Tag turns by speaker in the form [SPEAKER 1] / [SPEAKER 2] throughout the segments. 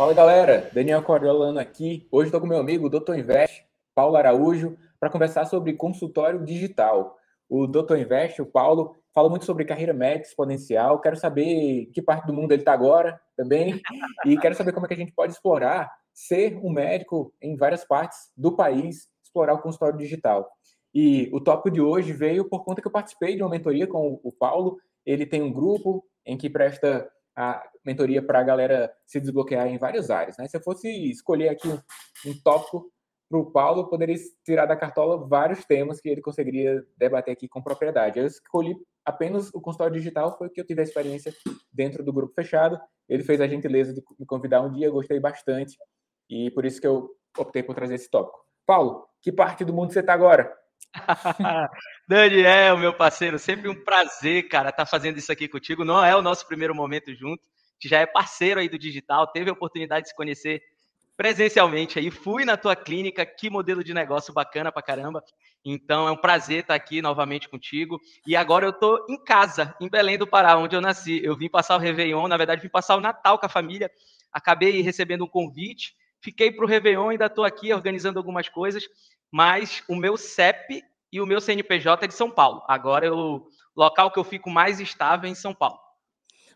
[SPEAKER 1] Fala galera, Daniel Coriolano aqui. Hoje estou com meu amigo, Dr. Invest, Paulo Araújo, para conversar sobre consultório digital. O Dr. Invest, o Paulo, fala muito sobre carreira médica exponencial. Quero saber que parte do mundo ele está agora também. E quero saber como é que a gente pode explorar ser um médico em várias partes do país, explorar o consultório digital. E o tópico de hoje veio por conta que eu participei de uma mentoria com o Paulo. Ele tem um grupo em que presta a mentoria para a galera se desbloquear em várias áreas. Né? Se eu fosse escolher aqui um, um tópico para o Paulo, poderia tirar da cartola vários temas que ele conseguiria debater aqui com propriedade. Eu escolhi apenas o consultório digital, foi que eu tive a experiência dentro do grupo fechado. Ele fez a gentileza de me convidar um dia, eu gostei bastante, e por isso que eu optei por trazer esse tópico. Paulo, que parte do mundo você está agora?
[SPEAKER 2] Daniel, meu parceiro, sempre um prazer, cara, estar tá fazendo isso aqui contigo. Não é o nosso primeiro momento junto, que já é parceiro aí do digital, teve a oportunidade de se conhecer presencialmente aí. Fui na tua clínica, que modelo de negócio bacana pra caramba. Então é um prazer estar aqui novamente contigo. E agora eu tô em casa, em Belém do Pará, onde eu nasci. Eu vim passar o Réveillon, na verdade, vim passar o Natal com a família. Acabei recebendo um convite, fiquei para o Réveillon, ainda estou aqui organizando algumas coisas mas o meu CEP e o meu CNPJ é de São Paulo. Agora, o local que eu fico mais estável é em São Paulo.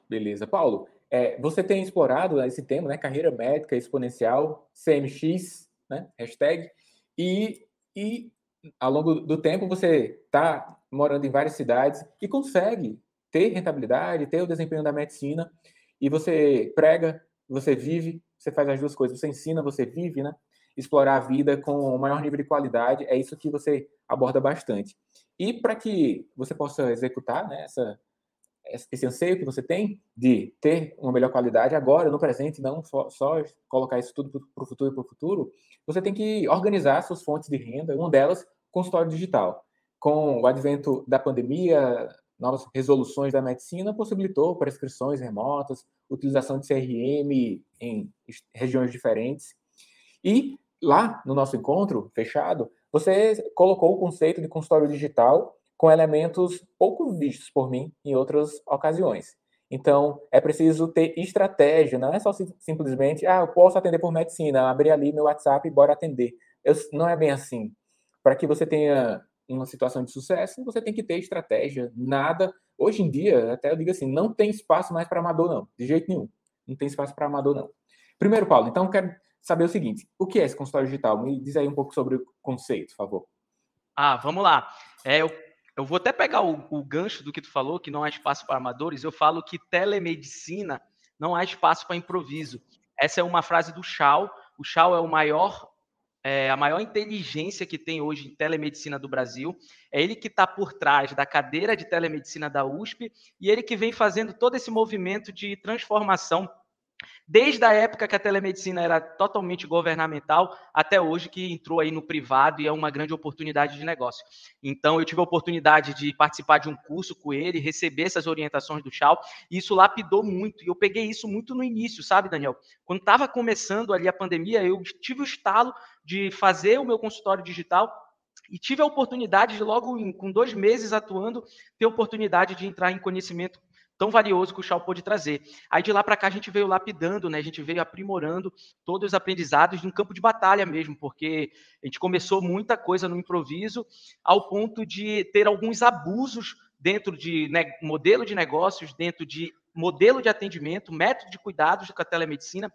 [SPEAKER 1] Beleza. Paulo, é, você tem explorado esse tema, né? Carreira médica exponencial, CMX, né? Hashtag. E, e ao longo do tempo você está morando em várias cidades e consegue ter rentabilidade, ter o desempenho da medicina e você prega, você vive, você faz as duas coisas, você ensina, você vive, né? explorar a vida com o maior nível de qualidade, é isso que você aborda bastante. E para que você possa executar né, essa, esse anseio que você tem de ter uma melhor qualidade agora, no presente, não só, colocar isso tudo para o futuro e para o futuro, você tem que organizar suas fontes de renda, uma delas, consultório digital. Com o advento da pandemia, novas resoluções da medicina possibilitou prescrições remotas, utilização de CRM em regiões diferentes. E lá no nosso encontro fechado, você colocou o conceito de consultório digital com elementos pouco vistos por mim em outras ocasiões. Então, é preciso ter estratégia, não é só simplesmente, ah, eu posso atender por medicina, abrir ali meu WhatsApp e bora atender. Eu, não é bem assim. Para que você tenha uma situação de sucesso, você tem que ter estratégia. Nada, hoje em dia, até eu digo assim, não tem espaço mais para amador, não, de jeito nenhum. Não tem espaço para amador, não. Primeiro, Paulo, então quero saber o seguinte: o que é esse consultório digital? Me diz aí um pouco sobre o conceito, por favor.
[SPEAKER 2] Ah, vamos lá. É, eu, eu vou até pegar o, o gancho do que tu falou, que não há espaço para amadores. Eu falo que telemedicina não há espaço para improviso. Essa é uma frase do Shaw. O Shaw é o maior é, a maior inteligência que tem hoje em telemedicina do Brasil. É ele que está por trás da cadeira de telemedicina da USP e ele que vem fazendo todo esse movimento de transformação Desde a época que a telemedicina era totalmente governamental, até hoje que entrou aí no privado e é uma grande oportunidade de negócio. Então, eu tive a oportunidade de participar de um curso com ele, receber essas orientações do Chau, e isso lapidou muito. E eu peguei isso muito no início, sabe, Daniel? Quando estava começando ali a pandemia, eu tive o estalo de fazer o meu consultório digital e tive a oportunidade de, logo com dois meses atuando, ter a oportunidade de entrar em conhecimento tão valioso que o Shaw pôde trazer. Aí de lá para cá a gente veio lapidando, né? A gente veio aprimorando todos os aprendizados no campo de batalha mesmo, porque a gente começou muita coisa no improviso, ao ponto de ter alguns abusos dentro de né, modelo de negócios, dentro de modelo de atendimento, método de cuidados com a telemedicina,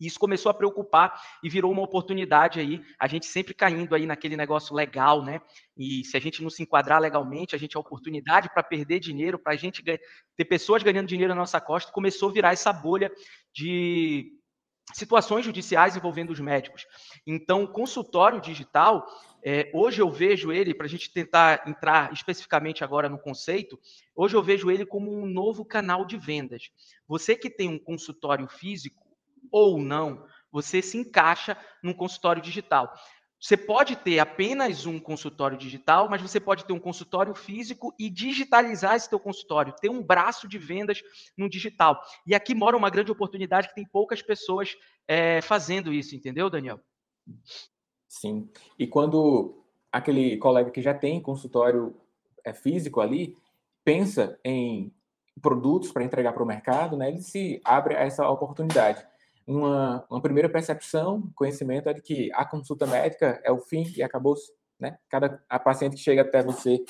[SPEAKER 2] e isso começou a preocupar e virou uma oportunidade aí, a gente sempre caindo aí naquele negócio legal, né? E se a gente não se enquadrar legalmente, a gente é oportunidade para perder dinheiro, para a gente ter pessoas ganhando dinheiro na nossa costa, começou a virar essa bolha de situações judiciais envolvendo os médicos. Então, consultório digital, é, hoje eu vejo ele, para a gente tentar entrar especificamente agora no conceito, hoje eu vejo ele como um novo canal de vendas. Você que tem um consultório físico, ou não, você se encaixa num consultório digital. Você pode ter apenas um consultório digital, mas você pode ter um consultório físico e digitalizar esse teu consultório, ter um braço de vendas no digital. E aqui mora uma grande oportunidade que tem poucas pessoas é, fazendo isso, entendeu, Daniel?
[SPEAKER 1] Sim. E quando aquele colega que já tem consultório é, físico ali pensa em produtos para entregar para o mercado, né, ele se abre a essa oportunidade. Uma, uma primeira percepção, conhecimento é de que a consulta médica é o fim e acabou-se, né? Cada a paciente que chega até você,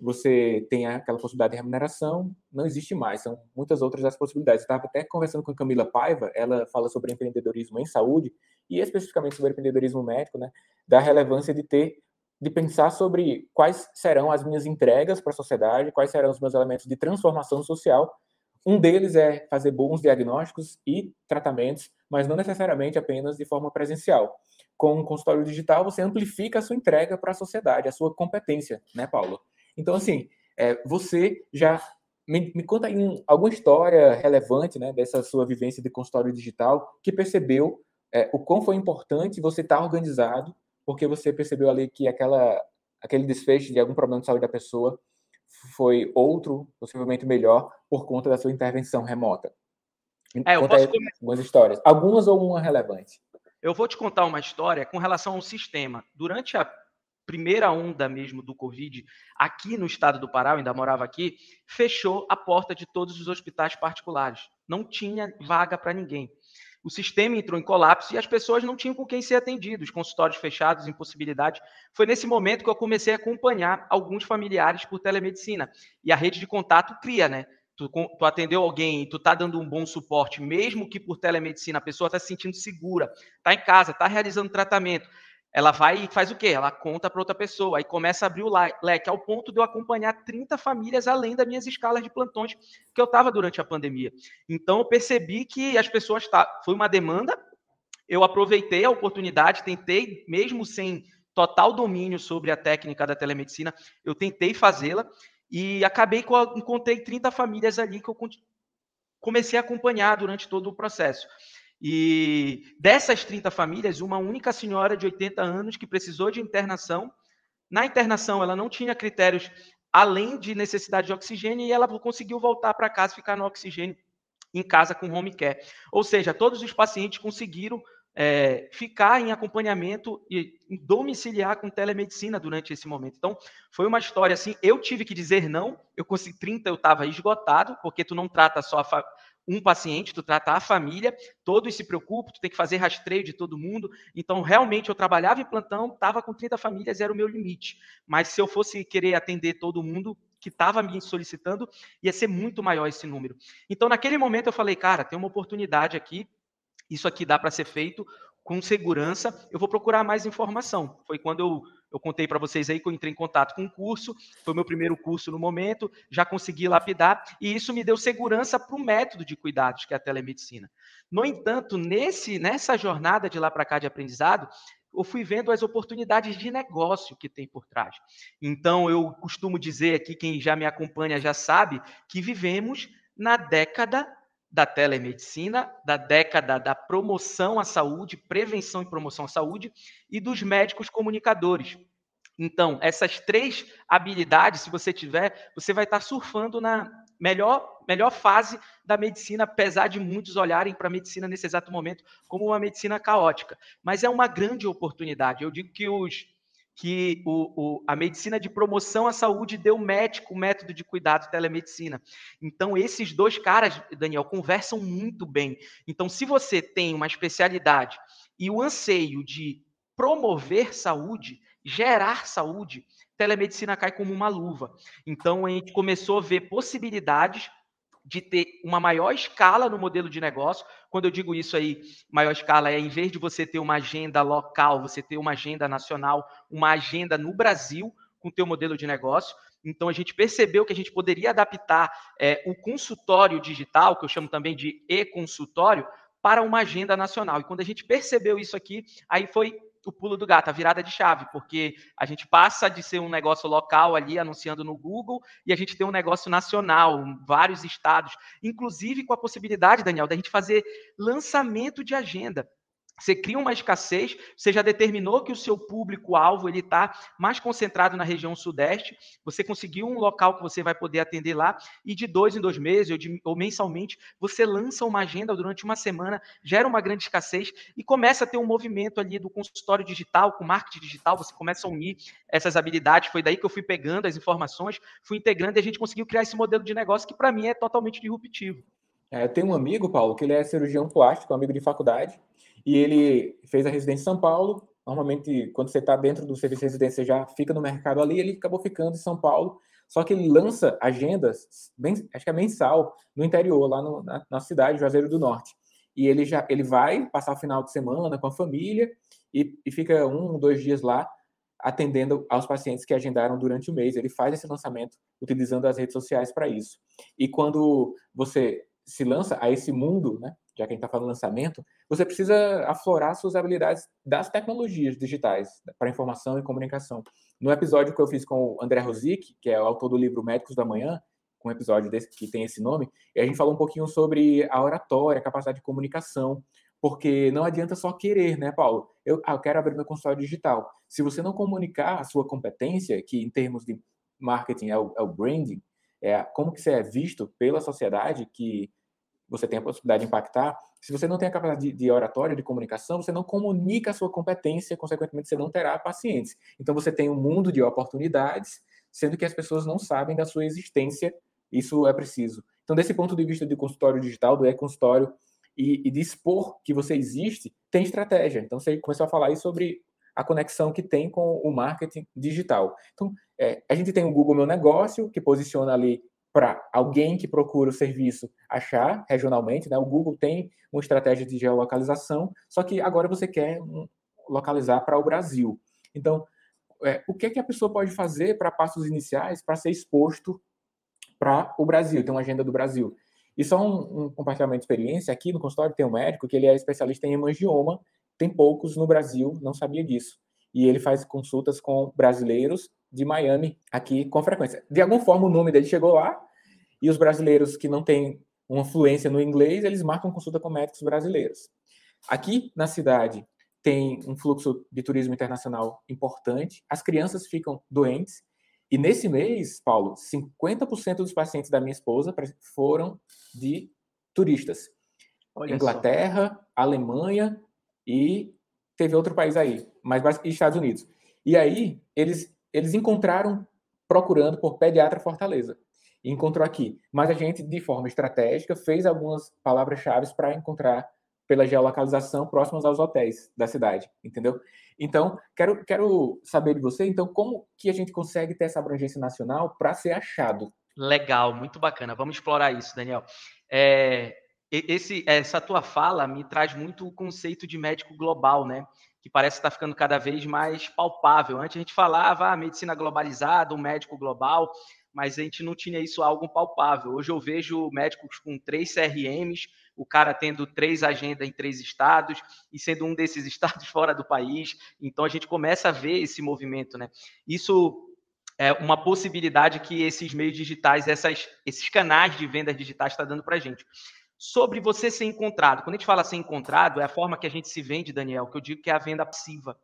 [SPEAKER 1] você tem aquela possibilidade de remuneração, não existe mais, são muitas outras as possibilidades. Estava até conversando com a Camila Paiva, ela fala sobre empreendedorismo em saúde e especificamente sobre empreendedorismo médico, né? Da relevância de ter de pensar sobre quais serão as minhas entregas para a sociedade, quais serão os meus elementos de transformação social. Um deles é fazer bons diagnósticos e tratamentos, mas não necessariamente apenas de forma presencial. Com o consultório digital, você amplifica a sua entrega para a sociedade, a sua competência, né, Paulo? Então, assim, é, você já me, me conta aí um, alguma história relevante, né, dessa sua vivência de consultório digital que percebeu é, o quão foi importante você estar organizado porque você percebeu ali que aquela, aquele desfecho de algum problema de saúde da pessoa foi outro, possivelmente melhor, por conta da sua intervenção remota.
[SPEAKER 2] É, eu posso
[SPEAKER 1] algumas histórias, algumas ou uma relevante.
[SPEAKER 2] Eu vou te contar uma história com relação ao sistema. Durante a primeira onda mesmo do Covid, aqui no estado do Pará, eu ainda morava aqui, fechou a porta de todos os hospitais particulares. Não tinha vaga para ninguém o sistema entrou em colapso e as pessoas não tinham com quem ser atendidos, consultórios fechados, impossibilidade. Foi nesse momento que eu comecei a acompanhar alguns familiares por telemedicina. E a rede de contato cria, né? Tu, tu atendeu alguém, tu tá dando um bom suporte, mesmo que por telemedicina a pessoa está se sentindo segura, está em casa, está realizando tratamento ela vai e faz o quê? Ela conta para outra pessoa, aí começa a abrir o leque, ao ponto de eu acompanhar 30 famílias além das minhas escalas de plantões que eu estava durante a pandemia. Então, eu percebi que as pessoas. Tá, foi uma demanda, eu aproveitei a oportunidade, tentei, mesmo sem total domínio sobre a técnica da telemedicina, eu tentei fazê-la e acabei com. Encontrei 30 famílias ali que eu comecei a acompanhar durante todo o processo. E dessas 30 famílias, uma única senhora de 80 anos que precisou de internação. Na internação, ela não tinha critérios além de necessidade de oxigênio e ela conseguiu voltar para casa, ficar no oxigênio em casa com home care. Ou seja, todos os pacientes conseguiram é, ficar em acompanhamento e domiciliar com telemedicina durante esse momento. Então, foi uma história assim. Eu tive que dizer não. Eu consegui 30, eu estava esgotado, porque tu não trata só um paciente, tu trata a família, todos se preocupam, tu tem que fazer rastreio de todo mundo. Então, realmente, eu trabalhava em plantão, estava com 30 famílias, era o meu limite. Mas se eu fosse querer atender todo mundo que estava me solicitando, ia ser muito maior esse número. Então, naquele momento, eu falei, cara, tem uma oportunidade aqui, isso aqui dá para ser feito com segurança, eu vou procurar mais informação. Foi quando eu eu contei para vocês aí que eu entrei em contato com um curso, foi o meu primeiro curso no momento, já consegui lapidar, e isso me deu segurança para o método de cuidados, que é a telemedicina. No entanto, nesse, nessa jornada de lá para cá de aprendizado, eu fui vendo as oportunidades de negócio que tem por trás. Então, eu costumo dizer aqui, quem já me acompanha já sabe, que vivemos na década da telemedicina, da década da promoção à saúde, prevenção e promoção à saúde, e dos médicos comunicadores. Então, essas três habilidades, se você tiver, você vai estar surfando na melhor, melhor fase da medicina, apesar de muitos olharem para a medicina nesse exato momento como uma medicina caótica. Mas é uma grande oportunidade. Eu digo que os que o, o, a medicina de promoção à saúde deu médico o método de cuidado telemedicina. Então, esses dois caras, Daniel, conversam muito bem. Então, se você tem uma especialidade e o anseio de promover saúde, gerar saúde, telemedicina cai como uma luva. Então, a gente começou a ver possibilidades de ter uma maior escala no modelo de negócio. Quando eu digo isso aí, maior escala é em vez de você ter uma agenda local, você ter uma agenda nacional, uma agenda no Brasil com o teu modelo de negócio. Então a gente percebeu que a gente poderia adaptar é, o consultório digital, que eu chamo também de e-consultório, para uma agenda nacional. E quando a gente percebeu isso aqui, aí foi o pulo do gato, a virada de chave, porque a gente passa de ser um negócio local ali anunciando no Google e a gente tem um negócio nacional, vários estados, inclusive com a possibilidade, Daniel, da gente fazer lançamento de agenda. Você cria uma escassez, você já determinou que o seu público-alvo ele está mais concentrado na região sudeste, você conseguiu um local que você vai poder atender lá, e de dois em dois meses ou, de, ou mensalmente, você lança uma agenda durante uma semana, gera uma grande escassez e começa a ter um movimento ali do consultório digital, com marketing digital, você começa a unir essas habilidades. Foi daí que eu fui pegando as informações, fui integrando e a gente conseguiu criar esse modelo de negócio que, para mim, é totalmente disruptivo.
[SPEAKER 1] É, eu tenho um amigo, Paulo, que ele é cirurgião plástico, um amigo de faculdade, e ele fez a residência em São Paulo. Normalmente, quando você está dentro do serviço de residência, você já fica no mercado ali. Ele acabou ficando em São Paulo, só que ele lança agendas, bem, acho que é mensal, no interior, lá no, na, na cidade, Juazeiro do Norte. E ele já ele vai passar o final de semana com a família e, e fica um, dois dias lá atendendo aos pacientes que agendaram durante o mês. Ele faz esse lançamento utilizando as redes sociais para isso. E quando você se lança a esse mundo, né, já que a gente está falando lançamento, você precisa aflorar suas habilidades das tecnologias digitais para informação e comunicação. No episódio que eu fiz com o André Rosic, que é o autor do livro Médicos da Manhã, um episódio desse que tem esse nome, a gente falou um pouquinho sobre a oratória, a capacidade de comunicação, porque não adianta só querer, né, Paulo? Eu, ah, eu quero abrir meu consultório digital. Se você não comunicar a sua competência, que em termos de marketing é o, é o branding, é como que você é visto pela sociedade, que você tem a possibilidade de impactar, se você não tem a capacidade de, de oratória, de comunicação, você não comunica a sua competência, consequentemente você não terá pacientes. Então você tem um mundo de oportunidades, sendo que as pessoas não sabem da sua existência, isso é preciso. Então, desse ponto de vista de consultório digital, do e-consultório, e, e de expor que você existe, tem estratégia. Então, você começou a falar aí sobre a conexão que tem com o marketing digital. Então, é, a gente tem o Google Meu Negócio, que posiciona ali para alguém que procura o serviço achar regionalmente, né? O Google tem uma estratégia de geolocalização, só que agora você quer localizar para o Brasil. Então, é, o que, é que a pessoa pode fazer para passos iniciais para ser exposto para o Brasil? Tem uma agenda do Brasil. E só um, um, compartilhamento de experiência, aqui no consultório tem um médico que ele é especialista em hemangioma, tem poucos no Brasil, não sabia disso. E ele faz consultas com brasileiros de Miami aqui com frequência. De alguma forma, o nome dele chegou lá e os brasileiros que não têm uma fluência no inglês, eles marcam consulta com médicos brasileiros. Aqui na cidade tem um fluxo de turismo internacional importante, as crianças ficam doentes e nesse mês, Paulo, 50% dos pacientes da minha esposa foram de turistas. Olha Inglaterra, só. Alemanha e teve outro país aí, mas Estados Unidos. E aí eles eles encontraram procurando por pediatra Fortaleza. Encontrou aqui. Mas a gente, de forma estratégica, fez algumas palavras-chave para encontrar pela geolocalização próximas aos hotéis da cidade, entendeu? Então, quero, quero saber de você, então, como que a gente consegue ter essa abrangência nacional para ser achado?
[SPEAKER 2] Legal, muito bacana. Vamos explorar isso, Daniel. É, esse, essa tua fala me traz muito o conceito de médico global, né? que parece estar ficando cada vez mais palpável. Antes a gente falava ah, medicina globalizada, o médico global, mas a gente não tinha isso algo palpável. Hoje eu vejo médicos com três CRMs, o cara tendo três agendas em três estados e sendo um desses estados fora do país. Então a gente começa a ver esse movimento, né? Isso é uma possibilidade que esses meios digitais, essas, esses canais de vendas digitais está dando para a gente sobre você ser encontrado. Quando a gente fala ser encontrado, é a forma que a gente se vende, Daniel, que eu digo que é a venda passiva.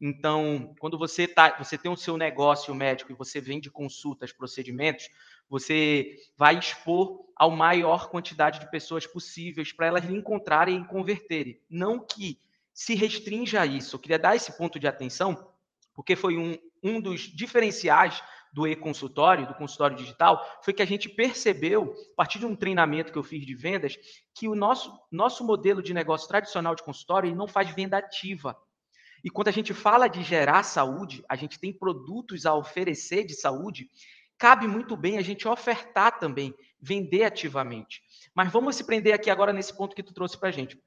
[SPEAKER 2] Então, quando você tá, você tem o seu negócio médico e você vende consultas, procedimentos, você vai expor a maior quantidade de pessoas possíveis para elas lhe encontrarem e converterem. Não que se restrinja a isso. Eu queria dar esse ponto de atenção, porque foi um, um dos diferenciais do e-consultório, do consultório digital, foi que a gente percebeu, a partir de um treinamento que eu fiz de vendas, que o nosso, nosso modelo de negócio tradicional de consultório ele não faz venda ativa. E quando a gente fala de gerar saúde, a gente tem produtos a oferecer de saúde, cabe muito bem a gente ofertar também, vender ativamente. Mas vamos se prender aqui agora nesse ponto que tu trouxe para a gente.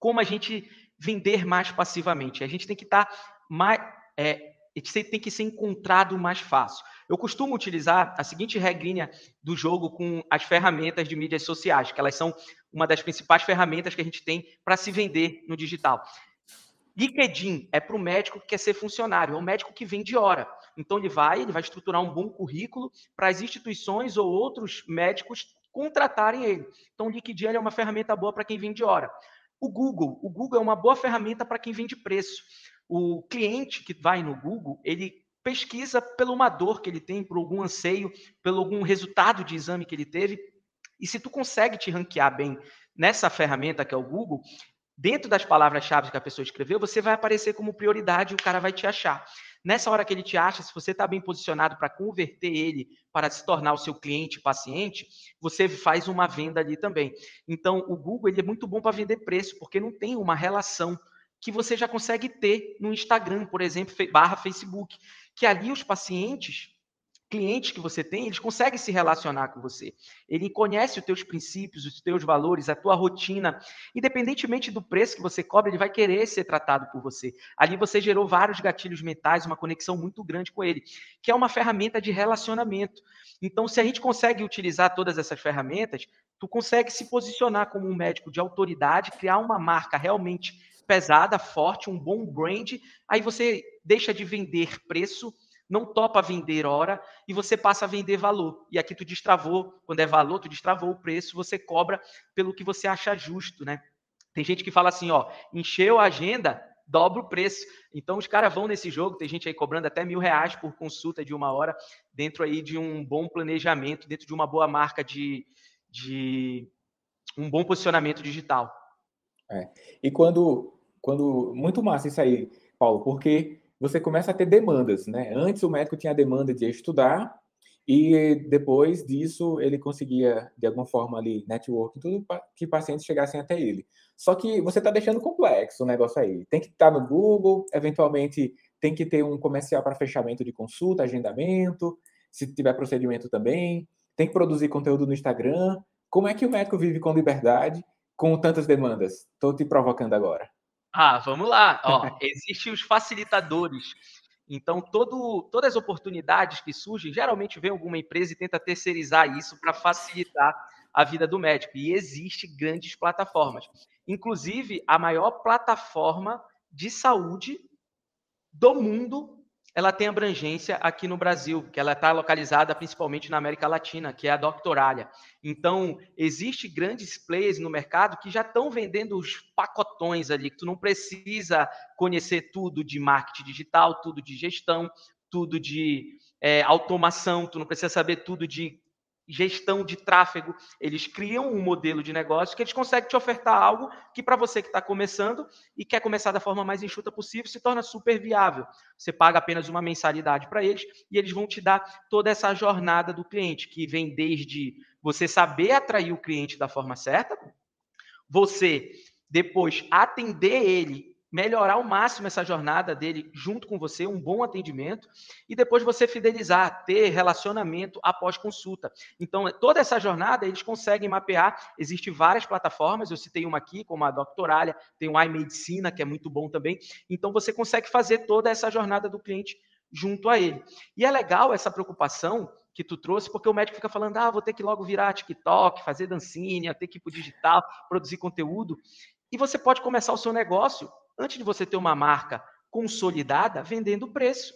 [SPEAKER 2] Como a gente vender mais passivamente? A gente tem que estar tá mais. É, tem que ser encontrado mais fácil. Eu costumo utilizar a seguinte regrinha do jogo com as ferramentas de mídias sociais, que elas são uma das principais ferramentas que a gente tem para se vender no digital. LinkedIn é para o médico que quer ser funcionário, é um médico que vende hora. Então ele vai, ele vai estruturar um bom currículo para as instituições ou outros médicos contratarem ele. Então o LinkedIn é uma ferramenta boa para quem vende hora. O Google, o Google é uma boa ferramenta para quem vende preço. O cliente que vai no Google, ele pesquisa pela uma dor que ele tem, por algum anseio, pelo algum resultado de exame que ele teve. E se tu consegue te ranquear bem nessa ferramenta que é o Google, dentro das palavras-chave que a pessoa escreveu, você vai aparecer como prioridade e o cara vai te achar. Nessa hora que ele te acha, se você está bem posicionado para converter ele para se tornar o seu cliente, paciente, você faz uma venda ali também. Então, o Google ele é muito bom para vender preço, porque não tem uma relação que você já consegue ter no Instagram, por exemplo, barra Facebook, que ali os pacientes clientes que você tem, eles conseguem se relacionar com você. Ele conhece os teus princípios, os teus valores, a tua rotina. Independentemente do preço que você cobra, ele vai querer ser tratado por você. Ali você gerou vários gatilhos mentais, uma conexão muito grande com ele, que é uma ferramenta de relacionamento. Então, se a gente consegue utilizar todas essas ferramentas, tu consegue se posicionar como um médico de autoridade, criar uma marca realmente pesada, forte, um bom brand, aí você deixa de vender preço não topa vender hora e você passa a vender valor. E aqui tu destravou, quando é valor, tu destravou o preço, você cobra pelo que você acha justo, né? Tem gente que fala assim, ó, encheu a agenda, dobra o preço. Então os caras vão nesse jogo, tem gente aí cobrando até mil reais por consulta de uma hora, dentro aí de um bom planejamento, dentro de uma boa marca de, de um bom posicionamento digital.
[SPEAKER 1] É. E quando, quando muito massa isso aí, Paulo, porque você começa a ter demandas, né? Antes o médico tinha a demanda de estudar e depois disso ele conseguia de alguma forma ali network tudo que pacientes chegassem até ele. Só que você está deixando complexo o negócio aí. Tem que estar tá no Google, eventualmente tem que ter um comercial para fechamento de consulta, agendamento, se tiver procedimento também, tem que produzir conteúdo no Instagram. Como é que o médico vive com liberdade com tantas demandas? Estou te provocando agora.
[SPEAKER 2] Ah, vamos lá. Ó, existem os facilitadores. Então, todo, todas as oportunidades que surgem, geralmente vem alguma empresa e tenta terceirizar isso para facilitar a vida do médico. E existe grandes plataformas. Inclusive, a maior plataforma de saúde do mundo ela tem abrangência aqui no Brasil, que ela está localizada principalmente na América Latina, que é a Doctoralia. Então, existe grandes players no mercado que já estão vendendo os pacotões ali, que tu não precisa conhecer tudo de marketing digital, tudo de gestão, tudo de é, automação, tu não precisa saber tudo de gestão de tráfego, eles criam um modelo de negócio que eles conseguem te ofertar algo que para você que está começando e quer começar da forma mais enxuta possível, se torna super viável. Você paga apenas uma mensalidade para eles e eles vão te dar toda essa jornada do cliente, que vem desde você saber atrair o cliente da forma certa, você depois atender ele melhorar ao máximo essa jornada dele junto com você, um bom atendimento, e depois você fidelizar, ter relacionamento após consulta. Então, toda essa jornada eles conseguem mapear, existem várias plataformas, eu citei uma aqui, como a Doctoralia, tem o iMedicina, que é muito bom também. Então, você consegue fazer toda essa jornada do cliente junto a ele. E é legal essa preocupação que tu trouxe, porque o médico fica falando, ah, vou ter que logo virar TikTok, fazer dancinha, ter que ir para o digital, produzir conteúdo. E você pode começar o seu negócio antes de você ter uma marca consolidada, vendendo preço.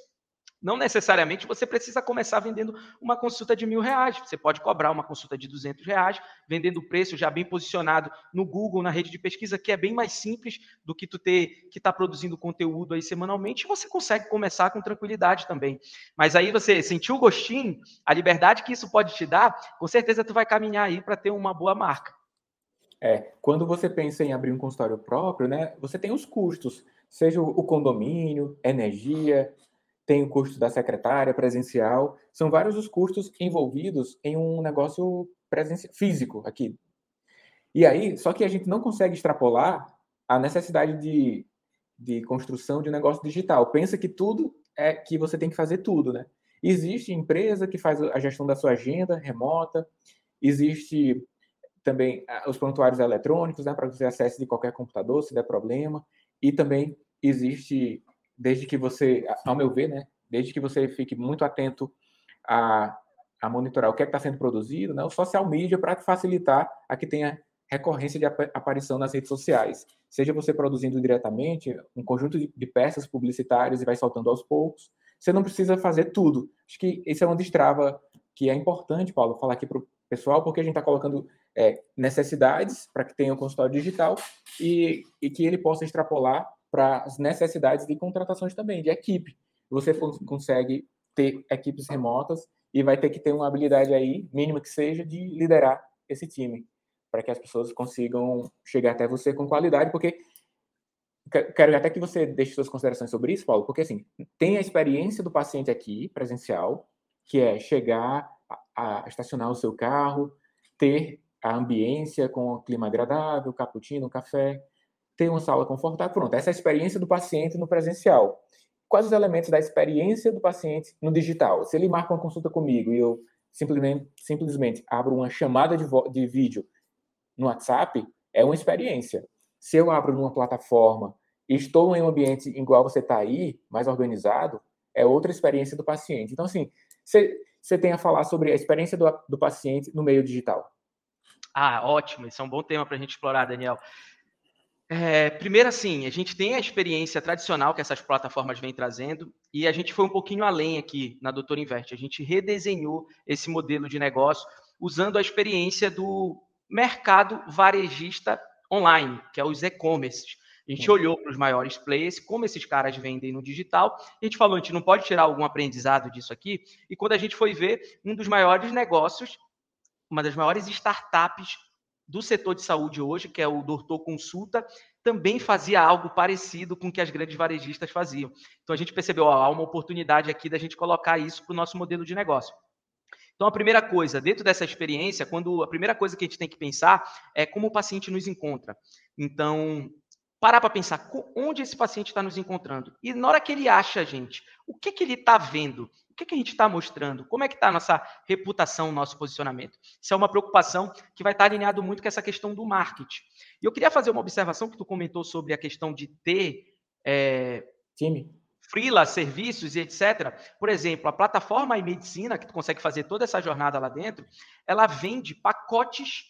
[SPEAKER 2] Não necessariamente você precisa começar vendendo uma consulta de mil reais. Você pode cobrar uma consulta de 200 reais, vendendo preço já bem posicionado no Google, na rede de pesquisa, que é bem mais simples do que tu ter que estar tá produzindo conteúdo aí semanalmente. Você consegue começar com tranquilidade também. Mas aí você sentiu o gostinho, a liberdade que isso pode te dar, com certeza tu vai caminhar aí para ter uma boa marca.
[SPEAKER 1] É, quando você pensa em abrir um consultório próprio, né, você tem os custos, seja o condomínio, energia, tem o custo da secretária presencial, são vários os custos envolvidos em um negócio físico aqui. E aí, só que a gente não consegue extrapolar a necessidade de, de construção de um negócio digital. Pensa que tudo é que você tem que fazer tudo, né? Existe empresa que faz a gestão da sua agenda remota, existe também os prontuários eletrônicos, né, para você acesse de qualquer computador, se der problema. E também existe, desde que você, ao meu ver, né, desde que você fique muito atento a, a monitorar o que é está sendo produzido, né, o social media para facilitar a que tenha recorrência de aparição nas redes sociais. Seja você produzindo diretamente um conjunto de, de peças publicitárias e vai soltando aos poucos, você não precisa fazer tudo. Acho que esse é um destrava que é importante, Paulo, falar aqui para pessoal, porque a gente está colocando é, necessidades para que tenha um consultório digital e, e que ele possa extrapolar para as necessidades de contratações também, de equipe. Você consegue ter equipes remotas e vai ter que ter uma habilidade aí, mínima que seja, de liderar esse time, para que as pessoas consigam chegar até você com qualidade, porque quero até que você deixe suas considerações sobre isso, Paulo, porque assim, tem a experiência do paciente aqui, presencial, que é chegar a, estacionar o seu carro, ter a ambiência com o clima agradável, cappuccino, café, ter uma sala confortável. Pronto, essa é a experiência do paciente no presencial. Quais os elementos da experiência do paciente no digital? Se ele marca uma consulta comigo e eu simplesmente, simplesmente abro uma chamada de, de vídeo no WhatsApp, é uma experiência. Se eu abro numa plataforma e estou em um ambiente igual você está aí, mais organizado, é outra experiência do paciente. Então, assim, você tem a falar sobre a experiência do, do paciente no meio digital.
[SPEAKER 2] Ah, ótimo. Esse é um bom tema para a gente explorar, Daniel. É, primeiro, assim, a gente tem a experiência tradicional que essas plataformas vêm trazendo e a gente foi um pouquinho além aqui na Doutor Inverte. A gente redesenhou esse modelo de negócio usando a experiência do mercado varejista online, que é os e-commerces. A gente olhou para os maiores players, como esses caras vendem no digital, e a gente falou, a gente não pode tirar algum aprendizado disso aqui. E quando a gente foi ver, um dos maiores negócios, uma das maiores startups do setor de saúde hoje, que é o Doutor Consulta, também fazia algo parecido com o que as grandes varejistas faziam. Então a gente percebeu, ó, há uma oportunidade aqui da gente colocar isso para o nosso modelo de negócio. Então a primeira coisa, dentro dessa experiência, quando a primeira coisa que a gente tem que pensar é como o paciente nos encontra. Então, parar para pensar onde esse paciente está nos encontrando. E na hora que ele acha a gente, o que, que ele está vendo? que, que a gente está mostrando? Como é que está a nossa reputação, nosso posicionamento? Isso é uma preocupação que vai estar tá alinhado muito com essa questão do marketing. E eu queria fazer uma observação que tu comentou sobre a questão de ter é, time, freela, serviços e etc. Por exemplo, a plataforma e medicina que tu consegue fazer toda essa jornada lá dentro, ela vende pacotes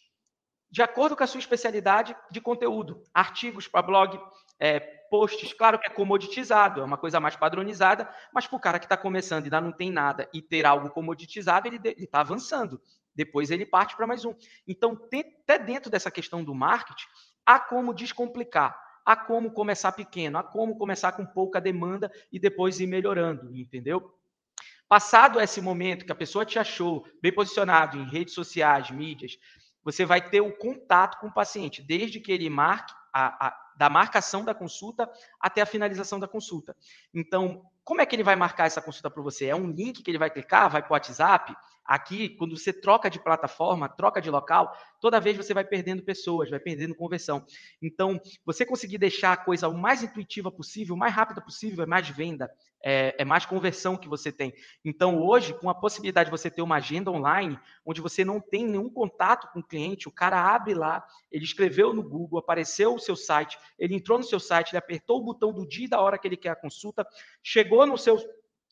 [SPEAKER 2] de acordo com a sua especialidade de conteúdo, artigos para blog, é, posts, claro que é comoditizado, é uma coisa mais padronizada, mas para o cara que está começando e ainda não tem nada e ter algo comoditizado, ele está avançando. Depois ele parte para mais um. Então, tem, até dentro dessa questão do marketing, há como descomplicar, há como começar pequeno, há como começar com pouca demanda e depois ir melhorando, entendeu? Passado esse momento que a pessoa te achou bem posicionado em redes sociais, mídias, você vai ter o contato com o paciente, desde que ele marque a, a, da marcação da consulta até a finalização da consulta. Então, como é que ele vai marcar essa consulta para você? É um link que ele vai clicar, vai para o WhatsApp? Aqui, quando você troca de plataforma, troca de local, toda vez você vai perdendo pessoas, vai perdendo conversão. Então, você conseguir deixar a coisa o mais intuitiva possível, o mais rápida possível, é mais venda, é, é, mais conversão que você tem. Então, hoje, com a possibilidade de você ter uma agenda online, onde você não tem nenhum contato com o cliente, o cara abre lá, ele escreveu no Google, apareceu o seu site, ele entrou no seu site, ele apertou o botão do dia e da hora que ele quer a consulta, chegou no seu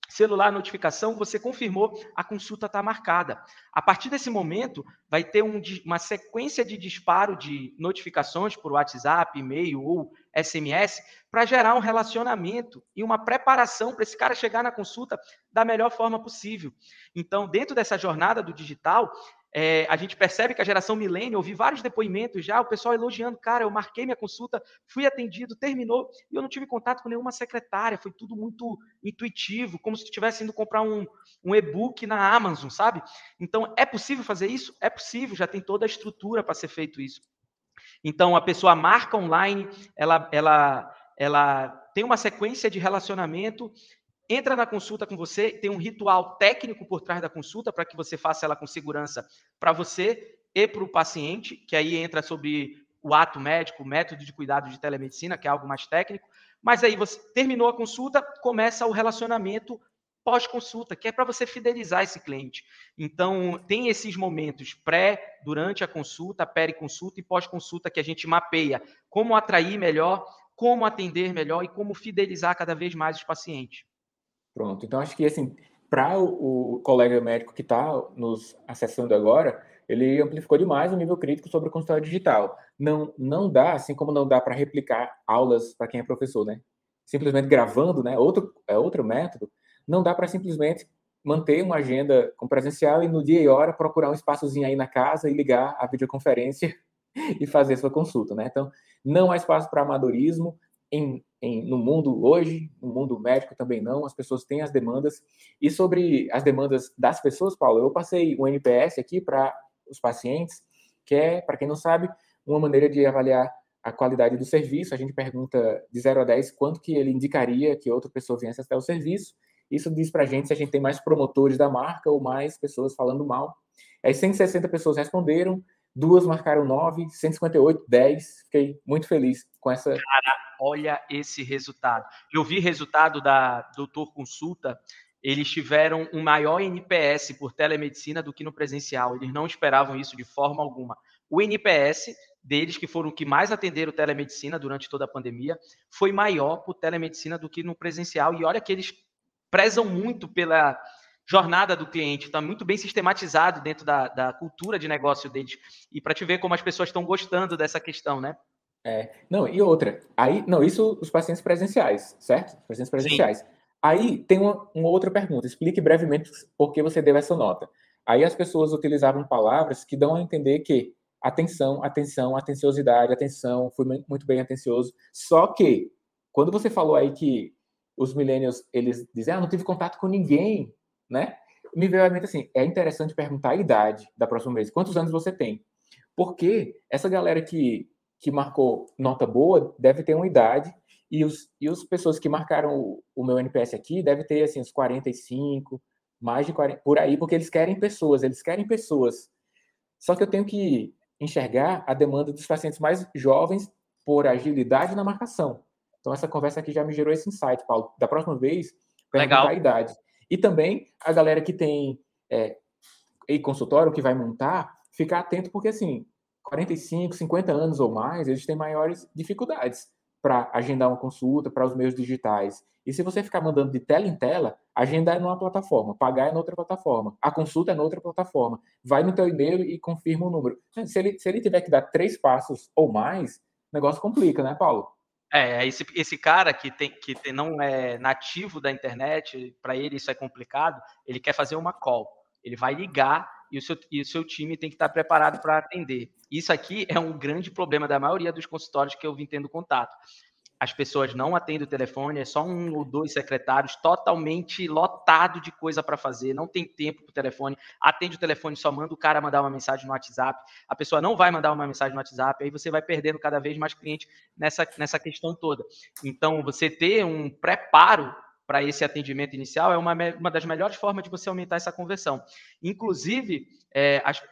[SPEAKER 2] celular notificação, você confirmou, a consulta está marcada. A partir desse momento, vai ter um, uma sequência de disparo de notificações por WhatsApp, e-mail ou SMS para gerar um relacionamento e uma preparação para esse cara chegar na consulta da melhor forma possível. Então, dentro dessa jornada do digital, é, a gente percebe que a geração milênio, ouvi vários depoimentos já, o pessoal elogiando, cara, eu marquei minha consulta, fui atendido, terminou, e eu não tive contato com nenhuma secretária, foi tudo muito intuitivo, como se estivesse indo comprar um, um e-book na Amazon, sabe? Então, é possível fazer isso? É possível, já tem toda a estrutura para ser feito isso. Então, a pessoa marca online, ela, ela, ela tem uma sequência de relacionamento entra na consulta com você, tem um ritual técnico por trás da consulta para que você faça ela com segurança para você e para o paciente, que aí entra sobre o ato médico, o método de cuidado de telemedicina, que é algo mais técnico. Mas aí você terminou a consulta, começa o relacionamento pós-consulta, que é para você fidelizar esse cliente. Então, tem esses momentos pré, durante a consulta, peri-consulta e pós-consulta que a gente mapeia como atrair melhor, como atender melhor e como fidelizar cada vez mais os pacientes.
[SPEAKER 1] Pronto. Então, acho que, assim, para o, o, colega médico que está nos acessando agora, ele amplificou demais o nível crítico sobre o consultório digital. Não, não dá, assim como não dá para replicar aulas para quem é professor, né? Simplesmente gravando, né? Outro, é outro método. Não dá para simplesmente manter uma agenda com presencial e no dia e hora procurar um espaçozinho aí na casa e ligar a videoconferência e fazer sua consulta, né? Então, não há espaço para amadorismo, em, em, no mundo hoje, no mundo médico também não, as pessoas têm as demandas. E sobre as demandas das pessoas, Paulo, eu passei o NPS aqui para os pacientes, que é, para quem não sabe, uma maneira de avaliar a qualidade do serviço. A gente pergunta de 0 a 10 quanto que ele indicaria que outra pessoa viesse até o serviço. Isso diz para a gente se a gente tem mais promotores da marca ou mais pessoas falando mal. Aí 160 pessoas responderam, duas marcaram 9, 158, 10. Fiquei muito feliz com essa.
[SPEAKER 2] Cara, olha esse resultado. Eu vi resultado da Doutor Consulta, eles tiveram um maior NPS por telemedicina do que no presencial. Eles não esperavam isso de forma alguma. O NPS deles, que foram que mais atenderam telemedicina durante toda a pandemia, foi maior por telemedicina do que no presencial. E olha que eles prezam muito pela jornada do cliente, está muito bem sistematizado dentro da, da cultura de negócio deles. E para te ver como as pessoas estão gostando dessa questão, né?
[SPEAKER 1] É, não, e outra, aí, não, isso os pacientes presenciais, certo? Os pacientes presenciais. Sim. Aí tem uma, uma, outra pergunta, explique brevemente por que você deu essa nota. Aí as pessoas utilizavam palavras que dão a entender que atenção, atenção, atenciosidade, atenção, fui muito bem atencioso. Só que, quando você falou aí que os millennials, eles dizem, ah, não tive contato com ninguém, né? Me veio à mente assim, é interessante perguntar a idade da próxima vez. Quantos anos você tem? Porque essa galera que, que marcou nota boa deve ter uma idade e os, e os pessoas que marcaram o, o meu NPS aqui deve ter, assim, uns 45, mais de 40, por aí, porque eles querem pessoas, eles querem pessoas. Só que eu tenho que enxergar a demanda dos pacientes mais jovens por agilidade na marcação. Então, essa conversa aqui já me gerou esse insight, Paulo. Da próxima vez, perguntar a idade. E também a galera que tem é, e consultório, que vai montar, ficar atento, porque assim, 45, 50 anos ou mais, eles têm maiores dificuldades para agendar uma consulta, para os meios digitais. E se você ficar mandando de tela em tela, agendar é numa plataforma, pagar é noutra plataforma, a consulta é noutra plataforma. Vai no teu e-mail e confirma o número. Se ele, se ele tiver que dar três passos ou mais, o negócio complica, né, Paulo?
[SPEAKER 2] É, esse, esse cara que, tem, que tem, não é nativo da internet, para ele isso é complicado, ele quer fazer uma call. Ele vai ligar e o seu, e o seu time tem que estar preparado para atender. Isso aqui é um grande problema da maioria dos consultórios que eu vim tendo contato as pessoas não atendem o telefone, é só um ou dois secretários totalmente lotado de coisa para fazer, não tem tempo para o telefone, atende o telefone, só manda o cara mandar uma mensagem no WhatsApp, a pessoa não vai mandar uma mensagem no WhatsApp, aí você vai perdendo cada vez mais cliente nessa, nessa questão toda. Então, você ter um preparo para esse atendimento inicial é uma, uma das melhores formas de você aumentar essa conversão. Inclusive, é, as,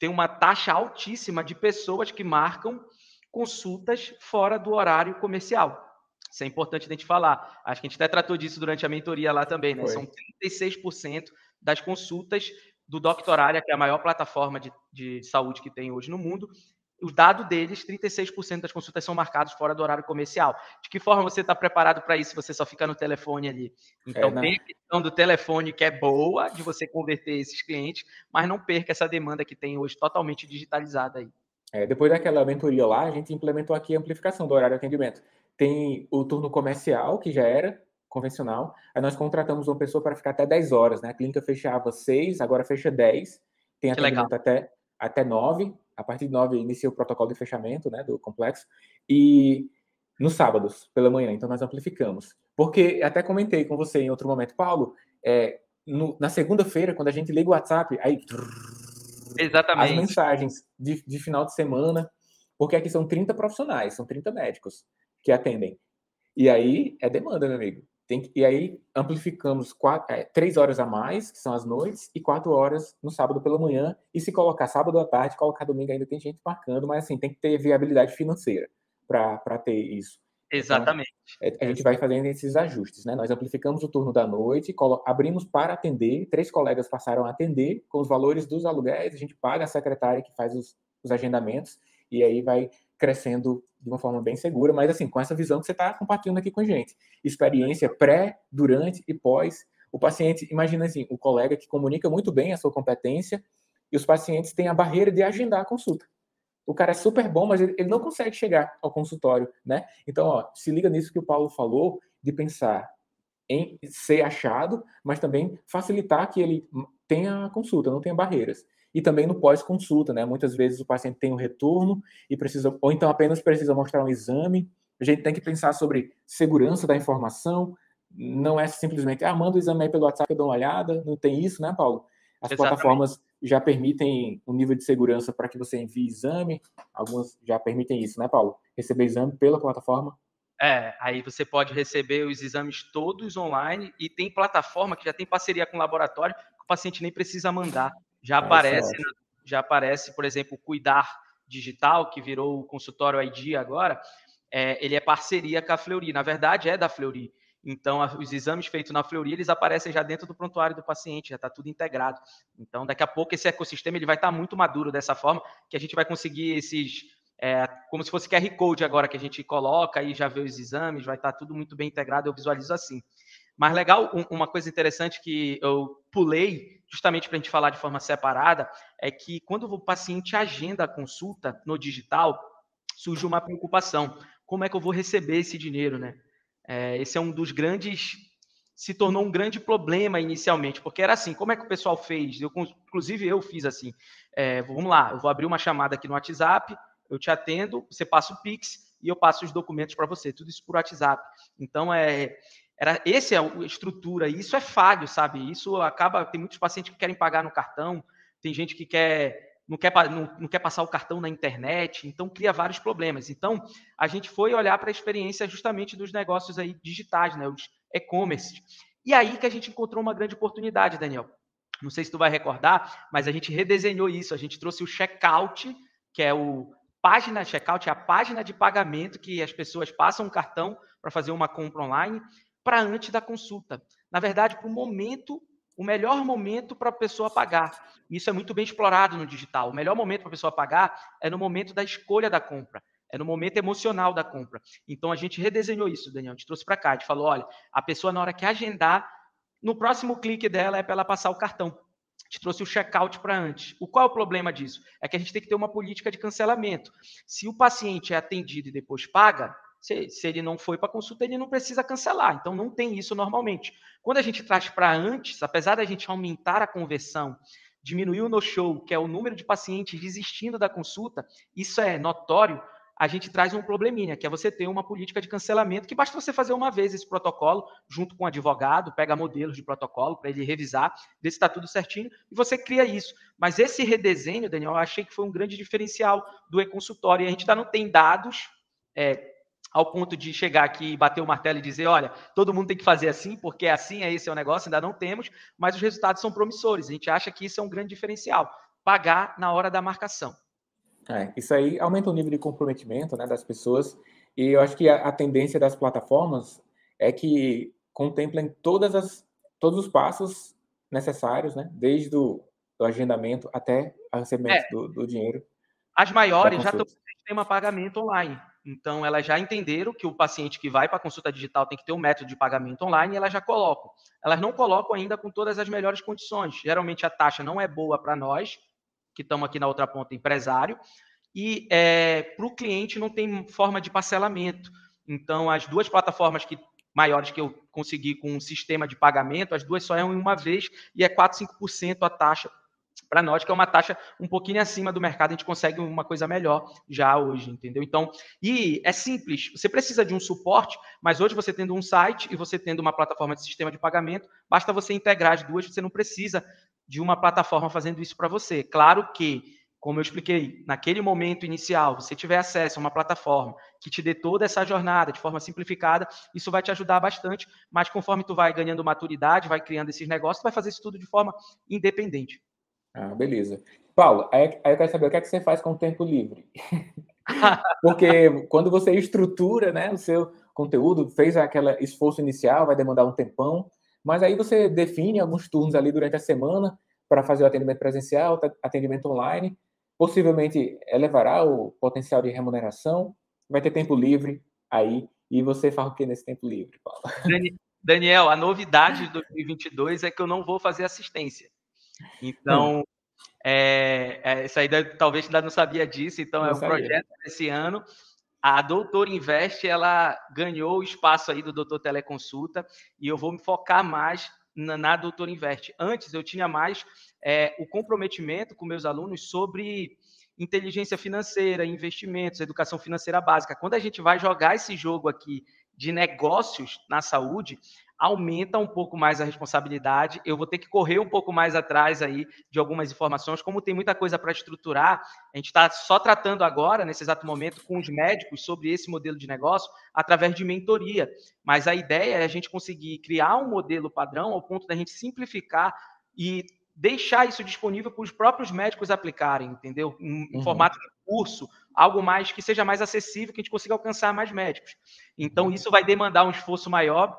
[SPEAKER 2] tem uma taxa altíssima de pessoas que marcam consultas fora do horário comercial. Isso é importante a gente falar. Acho que a gente até tratou disso durante a mentoria lá também, né? Foi. São 36% das consultas do Doctoralia, que é a maior plataforma de, de saúde que tem hoje no mundo. O dado deles, 36% das consultas são marcadas fora do horário comercial. De que forma você está preparado para isso se você só fica no telefone ali? Então, é, né? tem a questão do telefone que é boa, de você converter esses clientes, mas não perca essa demanda que tem hoje totalmente digitalizada aí.
[SPEAKER 1] É, depois daquela mentoria lá, a gente implementou aqui a amplificação do horário de atendimento. Tem o turno comercial, que já era convencional, aí nós contratamos uma pessoa para ficar até 10 horas, né? A clínica fechava 6, agora fecha 10, tem que atendimento até, até 9, a partir de 9 inicia o protocolo de fechamento né, do complexo, e nos sábados, pela manhã, então nós amplificamos. Porque até comentei com você em outro momento, Paulo, é, no, na segunda-feira, quando a gente liga o WhatsApp, aí
[SPEAKER 2] Exatamente.
[SPEAKER 1] as mensagens de, de final de semana, porque aqui são 30 profissionais, são 30 médicos que atendem. E aí é demanda, meu amigo. Tem, e aí amplificamos quatro, é, três horas a mais, que são as noites, e quatro horas no sábado pela manhã. E se colocar sábado à tarde, colocar domingo, ainda tem gente marcando, mas assim, tem que ter viabilidade financeira para ter isso.
[SPEAKER 2] Então, Exatamente.
[SPEAKER 1] Então, a gente vai fazendo esses ajustes, né? Nós amplificamos o turno da noite, abrimos para atender, três colegas passaram a atender com os valores dos aluguéis, a gente paga a secretária que faz os, os agendamentos, e aí vai crescendo de uma forma bem segura, mas assim, com essa visão que você está compartilhando aqui com a gente. Experiência pré, durante e pós. O paciente, imagina assim, o colega que comunica muito bem a sua competência, e os pacientes têm a barreira de agendar a consulta o cara é super bom, mas ele, não consegue chegar ao consultório, né? Então, ó, se liga nisso que o Paulo falou, de pensar em ser achado, mas também facilitar que ele tenha a consulta, não tenha barreiras. E também no pós-consulta, né? Muitas vezes o paciente tem um retorno e precisa, ou então apenas precisa mostrar um exame. A gente tem que pensar sobre segurança da informação. Não é simplesmente, ah, manda o exame aí pelo WhatsApp, eu dou uma olhada. Não tem isso, né, Paulo? As Exatamente. plataformas já permitem um nível de segurança para que você envie exame, algumas já permitem isso, né, Paulo? Receber exame pela plataforma.
[SPEAKER 2] É, aí você pode receber os exames todos online e tem plataforma que já tem parceria com o laboratório que o paciente nem precisa mandar. Já é, aparece, é já aparece, por exemplo, o Cuidar Digital, que virou o consultório ID agora, é, ele é parceria com a Fleury. Na verdade, é da Fleury. Então, os exames feitos na Fleury, eles aparecem já dentro do prontuário do paciente, já está tudo integrado. Então, daqui a pouco, esse ecossistema ele vai estar tá muito maduro dessa forma, que a gente vai conseguir esses é, como se fosse QR Code agora que a gente coloca e já vê os exames, vai estar tudo muito bem integrado, eu visualizo assim. Mas legal, um, uma coisa interessante que eu pulei, justamente para a gente falar de forma separada, é que quando o paciente agenda a consulta no digital, surge uma preocupação. Como é que eu vou receber esse dinheiro, né? É, esse é um dos grandes se tornou um grande problema inicialmente, porque era assim, como é que o pessoal fez? Eu, inclusive eu fiz assim, é, vamos lá, eu vou abrir uma chamada aqui no WhatsApp, eu te atendo, você passa o Pix e eu passo os documentos para você, tudo isso por WhatsApp. Então, é, era esse é a estrutura, e isso é falho, sabe? Isso acaba, tem muitos pacientes que querem pagar no cartão, tem gente que quer não quer, não, não quer passar o cartão na internet, então cria vários problemas. Então, a gente foi olhar para a experiência justamente dos negócios aí digitais, né, os e-commerce. E aí que a gente encontrou uma grande oportunidade, Daniel. Não sei se tu vai recordar, mas a gente redesenhou isso, a gente trouxe o checkout, que é o página checkout é a página de pagamento que as pessoas passam um cartão para fazer uma compra online para antes da consulta. Na verdade, para o momento, o melhor momento para a pessoa pagar. Isso é muito bem explorado no digital. O melhor momento para a pessoa pagar é no momento da escolha da compra. É no momento emocional da compra. Então a gente redesenhou isso, Daniel. A gente trouxe para cá. A gente falou: olha, a pessoa, na hora que agendar, no próximo clique dela é para ela passar o cartão gente trouxe o check-out para antes. O qual é o problema disso? É que a gente tem que ter uma política de cancelamento. Se o paciente é atendido e depois paga, se, se ele não foi para consulta, ele não precisa cancelar. Então, não tem isso normalmente. Quando a gente traz para antes, apesar da gente aumentar a conversão, diminuir o no-show, que é o número de pacientes desistindo da consulta, isso é notório, a gente traz um probleminha, que é você ter uma política de cancelamento, que basta você fazer uma vez esse protocolo, junto com o advogado, pega modelos de protocolo para ele revisar, ver se está tudo certinho, e você cria isso. Mas esse redesenho, Daniel, eu achei que foi um grande diferencial do e-consultório, a gente ainda não tem dados é, ao ponto de chegar aqui e bater o martelo e dizer, olha, todo mundo tem que fazer assim, porque é assim, é esse é o negócio, ainda não temos, mas os resultados são promissores. A gente acha que isso é um grande diferencial, pagar na hora da marcação.
[SPEAKER 1] É, isso aí aumenta o nível de comprometimento né, das pessoas e eu acho que a, a, tendência das plataformas é que contemplem todas as, todos os passos necessários, né, desde o do agendamento até o recebimento é. do, do, dinheiro.
[SPEAKER 2] As maiores já estão com o sistema pagamento online. Então, elas já entenderam que o paciente que vai para a consulta digital tem que ter um método de pagamento online e elas já colocam. Elas não colocam ainda com todas as melhores condições. Geralmente, a taxa não é boa para nós, que estamos aqui na outra ponta, empresário, e é, para o cliente não tem forma de parcelamento. Então, as duas plataformas que maiores que eu consegui com um sistema de pagamento, as duas só é uma vez e é 4, 5% a taxa para nós, que é uma taxa um pouquinho acima do mercado, a gente consegue uma coisa melhor já hoje, entendeu? Então, e é simples, você precisa de um suporte, mas hoje você tendo um site e você tendo uma plataforma de sistema de pagamento, basta você integrar as duas, você não precisa de uma plataforma fazendo isso para você. Claro que, como eu expliquei, naquele momento inicial, você tiver acesso a uma plataforma que te dê toda essa jornada de forma simplificada, isso vai te ajudar bastante, mas conforme tu vai ganhando maturidade, vai criando esses negócios, tu vai fazer isso tudo de forma independente.
[SPEAKER 1] Ah, beleza. Paulo, aí, aí eu quero saber o que é que você faz com o tempo livre. Porque quando você estrutura né, o seu conteúdo, fez aquele esforço inicial, vai demandar um tempão, mas aí você define alguns turnos ali durante a semana para fazer o atendimento presencial, atendimento online, possivelmente elevará o potencial de remuneração, vai ter tempo livre aí, e você faz o que nesse tempo livre, Paulo?
[SPEAKER 2] Daniel, a novidade de 2022 é que eu não vou fazer assistência. Então. É, é, isso aí talvez ainda não sabia disso, então não é um sabia. projeto desse ano a Doutor Invest, ela ganhou o espaço aí do Doutor Teleconsulta e eu vou me focar mais na, na Doutor Invest. Antes eu tinha mais é, o comprometimento com meus alunos sobre inteligência financeira, investimentos, educação financeira básica. Quando a gente vai jogar esse jogo aqui de negócios na saúde, aumenta um pouco mais a responsabilidade. Eu vou ter que correr um pouco mais atrás aí de algumas informações, como tem muita coisa para estruturar. A gente está só tratando agora, nesse exato momento, com os médicos sobre esse modelo de negócio através de mentoria. Mas a ideia é a gente conseguir criar um modelo padrão ao ponto da gente simplificar e deixar isso disponível para os próprios médicos aplicarem, entendeu? Em, uhum. formato de curso, algo mais que seja mais acessível, que a gente consiga alcançar mais médicos. Então, uhum. isso vai demandar um esforço maior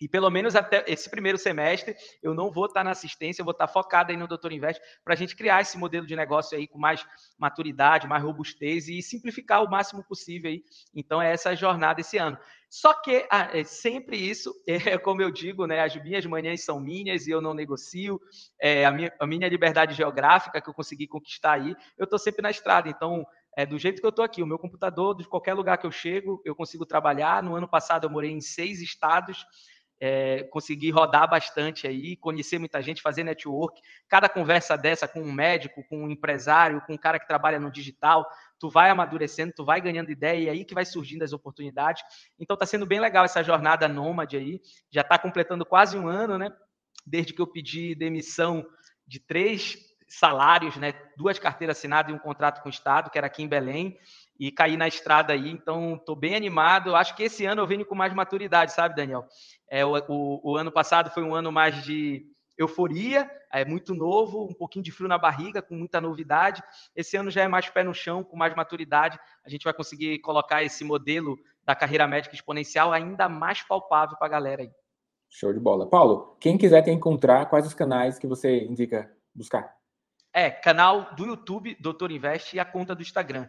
[SPEAKER 2] e pelo menos até esse primeiro semestre, eu não vou estar na assistência, eu vou estar focado aí no Doutor Invest para a gente criar esse modelo de negócio aí com mais maturidade, mais robustez e simplificar o máximo possível aí. Então, é essa jornada esse ano. Só que ah, é sempre isso, é como eu digo, né? As minhas manhãs são minhas e eu não negocio. É, a, minha, a minha liberdade geográfica que eu consegui conquistar aí, eu estou sempre na estrada. Então, é do jeito que eu estou aqui, o meu computador, de qualquer lugar que eu chego, eu consigo trabalhar. No ano passado, eu morei em seis estados é, conseguir rodar bastante aí, conhecer muita gente, fazer network. Cada conversa dessa com um médico, com um empresário, com um cara que trabalha no digital, tu vai amadurecendo, tu vai ganhando ideia e aí que vai surgindo as oportunidades. Então está sendo bem legal essa jornada nômade aí. Já está completando quase um ano, né? Desde que eu pedi demissão de três salários, né? Duas carteiras assinadas e um contrato com o Estado, que era aqui em Belém e cair na estrada aí. Então, estou bem animado. Acho que esse ano eu venho com mais maturidade, sabe, Daniel? É, o, o, o, ano passado foi um ano mais de euforia, é muito novo, um pouquinho de frio na barriga, com muita novidade. Esse ano já é mais pé no chão, com mais maturidade. A gente vai conseguir colocar esse modelo da carreira médica exponencial ainda mais palpável para a galera aí.
[SPEAKER 1] Show de bola. Paulo, quem quiser te encontrar, quais os canais que você indica buscar?
[SPEAKER 2] É, canal do YouTube, Doutor Invest, e a conta do Instagram,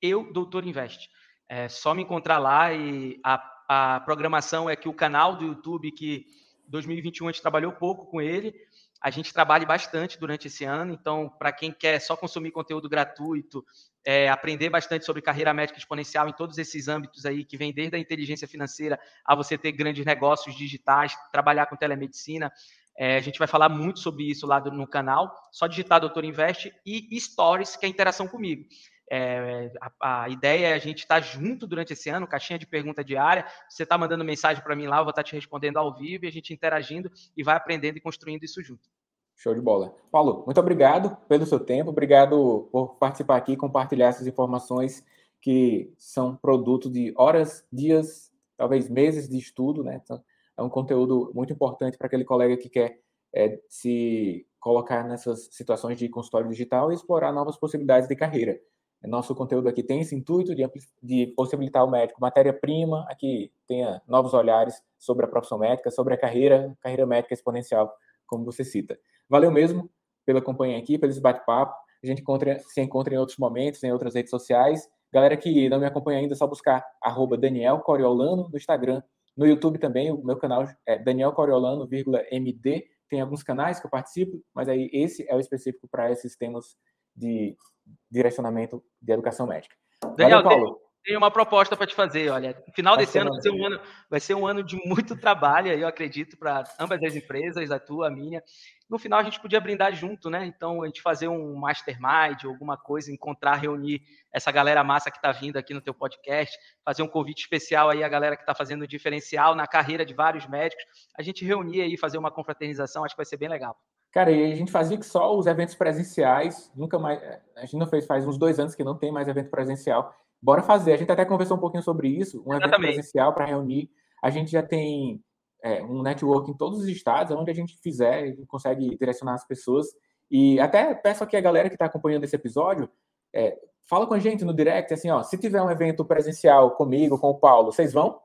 [SPEAKER 2] eu, Doutor Invest. É só me encontrar lá e a, a programação é que o canal do YouTube, que 2021 a gente trabalhou pouco com ele, a gente trabalha bastante durante esse ano, então, para quem quer só consumir conteúdo gratuito, é, aprender bastante sobre carreira médica exponencial em todos esses âmbitos aí, que vem desde a inteligência financeira a você ter grandes negócios digitais, trabalhar com telemedicina, é, a gente vai falar muito sobre isso lá no canal, só digitar Doutor Invest e Stories, que é a interação comigo. É, a, a, ideia é a gente estar tá junto durante esse ano, caixinha de pergunta diária. Você está mandando mensagem para mim lá, eu vou estar tá te respondendo ao vivo e a gente interagindo e vai aprendendo e construindo isso junto.
[SPEAKER 1] Show de bola. Paulo, muito obrigado pelo seu tempo, obrigado por participar aqui e compartilhar essas informações que são produto de horas, dias, talvez meses de estudo, né? Então, é um conteúdo muito importante para aquele colega que quer é, se colocar nessas situações de consultório digital e explorar novas possibilidades de carreira. Nosso conteúdo aqui tem esse intuito de, de possibilitar ao médico matéria-prima, aqui tenha novos olhares sobre a profissão médica, sobre a carreira, carreira médica exponencial, como você cita. Valeu mesmo pela companhia aqui, pelo bate-papo. A gente encontra, se encontra em outros momentos, em outras redes sociais. Galera que não me acompanha ainda, é só buscar arroba Daniel Coriolano no Instagram. No YouTube também, o meu canal é Daniel Coriolano, MD. Tem alguns canais que eu participo, mas aí esse é o específico para esses temas de direcionamento de educação médica.
[SPEAKER 2] Daniel, Valeu, Paulo. Tem uma proposta para te fazer, olha. Final desse ano vai ser um ano, vai ser um ano de muito trabalho, eu acredito, para ambas as empresas, a tua, a minha. No final a gente podia brindar junto, né? Então a gente fazer um mastermind, alguma coisa, encontrar, reunir essa galera massa que está vindo aqui no teu podcast, fazer um convite especial aí a galera que está fazendo diferencial na carreira de vários médicos, a gente reunir aí, fazer uma confraternização, acho que vai ser bem legal.
[SPEAKER 1] Cara, e a gente fazia que só os eventos presenciais, nunca mais. A gente não fez faz uns dois anos que não tem mais evento presencial. Bora fazer. A gente até conversou um pouquinho sobre isso, um Exatamente. evento presencial para reunir. A gente já tem é, um network em todos os estados, onde a gente fizer, a gente consegue direcionar as pessoas. E até peço aqui a galera que está acompanhando esse episódio, é, fala com a gente no direct, assim, ó, se tiver um evento presencial comigo, com o Paulo, vocês vão?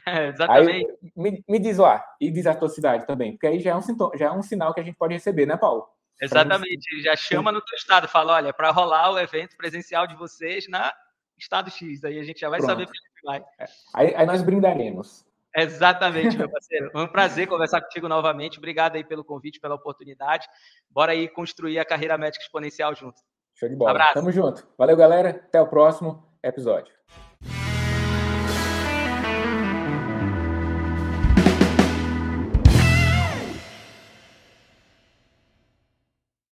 [SPEAKER 2] É, exatamente.
[SPEAKER 1] Aí, me, me, diz lá, e diz a tua cidade também, porque aí já é, um sintoma, já é um sinal que a gente pode receber, né, Paulo?
[SPEAKER 2] Exatamente, já chama no teu estado, fala, olha, para rolar o evento presencial de vocês na estado X, aí a gente já vai Pronto. saber para vai.
[SPEAKER 1] É. Aí, aí nós brindaremos.
[SPEAKER 2] Exatamente, meu parceiro. Foi um prazer conversar contigo novamente. Obrigado aí pelo convite, pela oportunidade. Bora aí construir a carreira médica exponencial junto.
[SPEAKER 1] Show de bola. Abraço. Tamo junto. Valeu, galera. Até o próximo episódio.